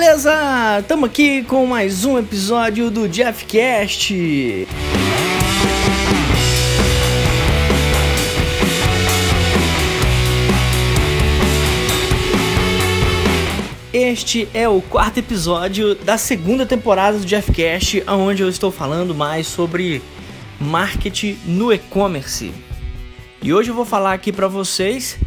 beleza? Estamos aqui com mais um episódio do Jeffcast. Este é o quarto episódio da segunda temporada do Jeffcast, onde eu estou falando mais sobre marketing no e-commerce. E hoje eu vou falar aqui para vocês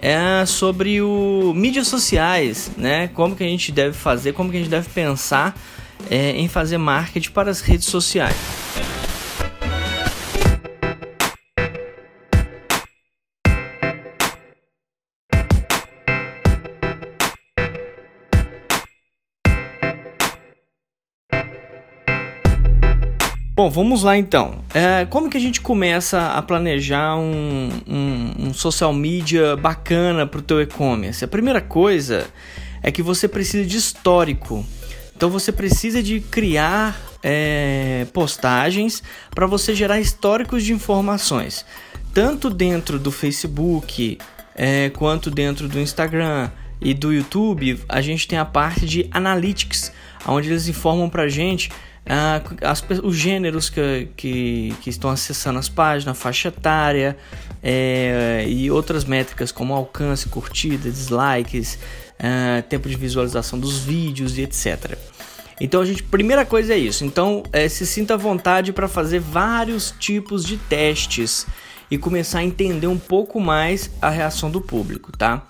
é sobre o mídias sociais, né? Como que a gente deve fazer, como que a gente deve pensar é, em fazer marketing para as redes sociais. Bom, vamos lá então. É, como que a gente começa a planejar um, um, um social media bacana para o teu e-commerce? A primeira coisa é que você precisa de histórico. Então você precisa de criar é, postagens para você gerar históricos de informações, tanto dentro do Facebook é, quanto dentro do Instagram e do YouTube. A gente tem a parte de analytics, onde eles informam para gente ah, as, os gêneros que, que, que, estão acessando as páginas, faixa etária é, e outras métricas como alcance, curtida, dislikes, ah, tempo de visualização dos vídeos e etc. Então a gente, primeira coisa é isso. Então é, se sinta à vontade para fazer vários tipos de testes e começar a entender um pouco mais a reação do público, tá?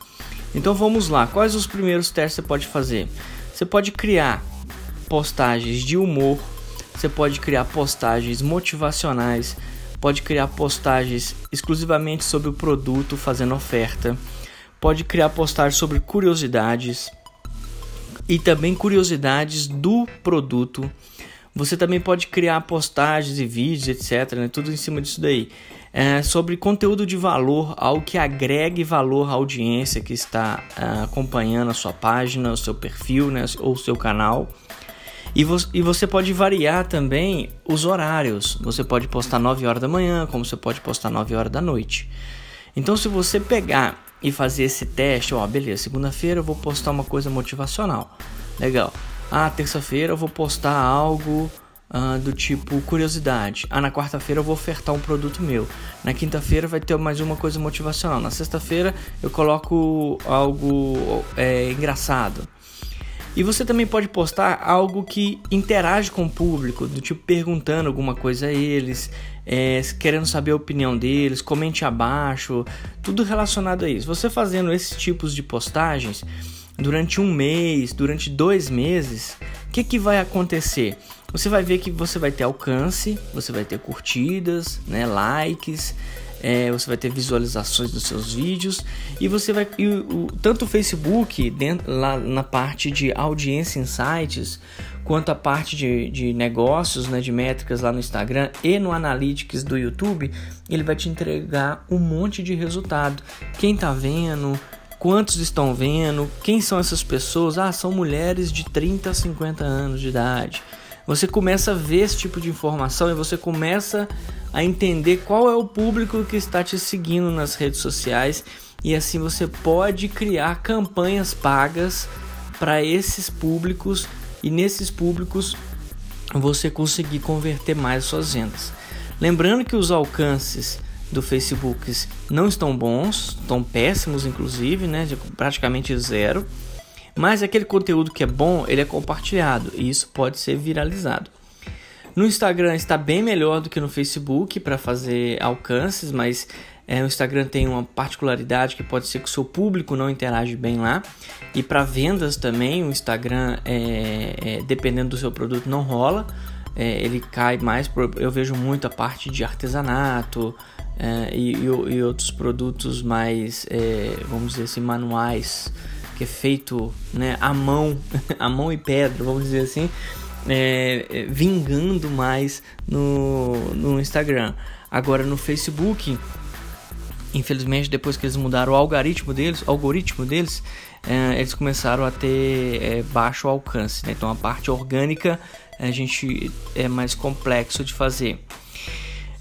Então vamos lá. Quais os primeiros testes você pode fazer? Você pode criar postagens de humor, você pode criar postagens motivacionais, pode criar postagens exclusivamente sobre o produto fazendo oferta, pode criar postagens sobre curiosidades e também curiosidades do produto. Você também pode criar postagens e vídeos, etc. Né? Tudo em cima disso daí. É, sobre conteúdo de valor, algo que agregue valor à audiência que está uh, acompanhando a sua página, o seu perfil né? ou o seu canal. E, vo e você pode variar também os horários. Você pode postar 9 horas da manhã, como você pode postar 9 horas da noite. Então, se você pegar e fazer esse teste, ó, beleza, segunda-feira eu vou postar uma coisa motivacional. Legal. Ah, terça-feira eu vou postar algo uh, do tipo curiosidade. Ah, na quarta-feira eu vou ofertar um produto meu. Na quinta-feira vai ter mais uma coisa motivacional. Na sexta-feira eu coloco algo é, engraçado. E você também pode postar algo que interage com o público, do tipo perguntando alguma coisa a eles, é, querendo saber a opinião deles, comente abaixo, tudo relacionado a isso. Você fazendo esses tipos de postagens durante um mês, durante dois meses, o que, que vai acontecer? Você vai ver que você vai ter alcance, você vai ter curtidas, né, likes, é, você vai ter visualizações dos seus vídeos e você vai e o, tanto o Facebook dentro, lá na parte de audiência insights quanto a parte de, de negócios, né, de métricas lá no Instagram e no Analytics do YouTube, ele vai te entregar um monte de resultado. Quem tá vendo, quantos estão vendo, quem são essas pessoas? Ah, são mulheres de 30 a 50 anos de idade. Você começa a ver esse tipo de informação e você começa a entender qual é o público que está te seguindo nas redes sociais e assim você pode criar campanhas pagas para esses públicos e nesses públicos você conseguir converter mais suas vendas. Lembrando que os alcances do Facebook não estão bons, estão péssimos inclusive, né, praticamente zero. Mas aquele conteúdo que é bom, ele é compartilhado e isso pode ser viralizado. No Instagram está bem melhor do que no Facebook para fazer alcances, mas é, o Instagram tem uma particularidade que pode ser que o seu público não interage bem lá. E para vendas também, o Instagram, é, é, dependendo do seu produto, não rola. É, ele cai mais. Eu vejo muito a parte de artesanato é, e, e, e, outros produtos mais, é, vamos dizer assim, manuais, que é feito né, à mão, à mão e pedra, vamos dizer assim é, é, vingando mais no, no Instagram. Agora no Facebook, infelizmente depois que eles mudaram o algoritmo deles, algoritmo deles, é, eles começaram a ter é, baixo alcance. Né? Então a parte orgânica a gente é mais complexo de fazer.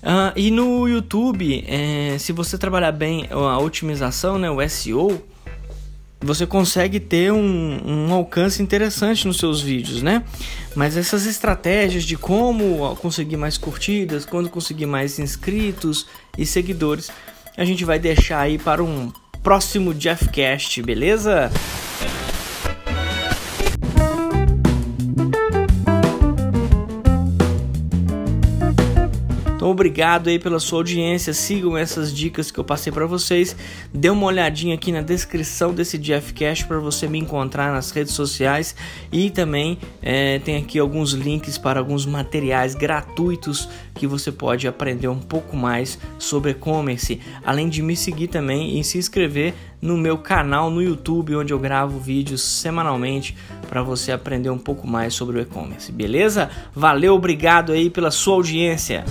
Uh, e no YouTube, é, se você trabalhar bem a otimização, né, o SEO, você consegue ter um, um, alcance interessante nos seus vídeos, né? Mas essas estratégias de como conseguir mais curtidas, quando conseguir mais inscritos e seguidores, a gente vai deixar aí para um próximo Jeffcast, beleza? Obrigado aí pela sua audiência. Sigam essas dicas que eu passei para vocês. Dê uma olhadinha aqui na descrição desse Jeffcast para você me encontrar nas redes sociais e também é, tem aqui alguns links para alguns materiais gratuitos que você pode aprender um pouco mais sobre e-commerce, além de me seguir também e se inscrever no meu canal no YouTube, onde eu gravo vídeos semanalmente para você aprender um pouco mais sobre o e-commerce, beleza? Valeu, obrigado aí pela sua audiência.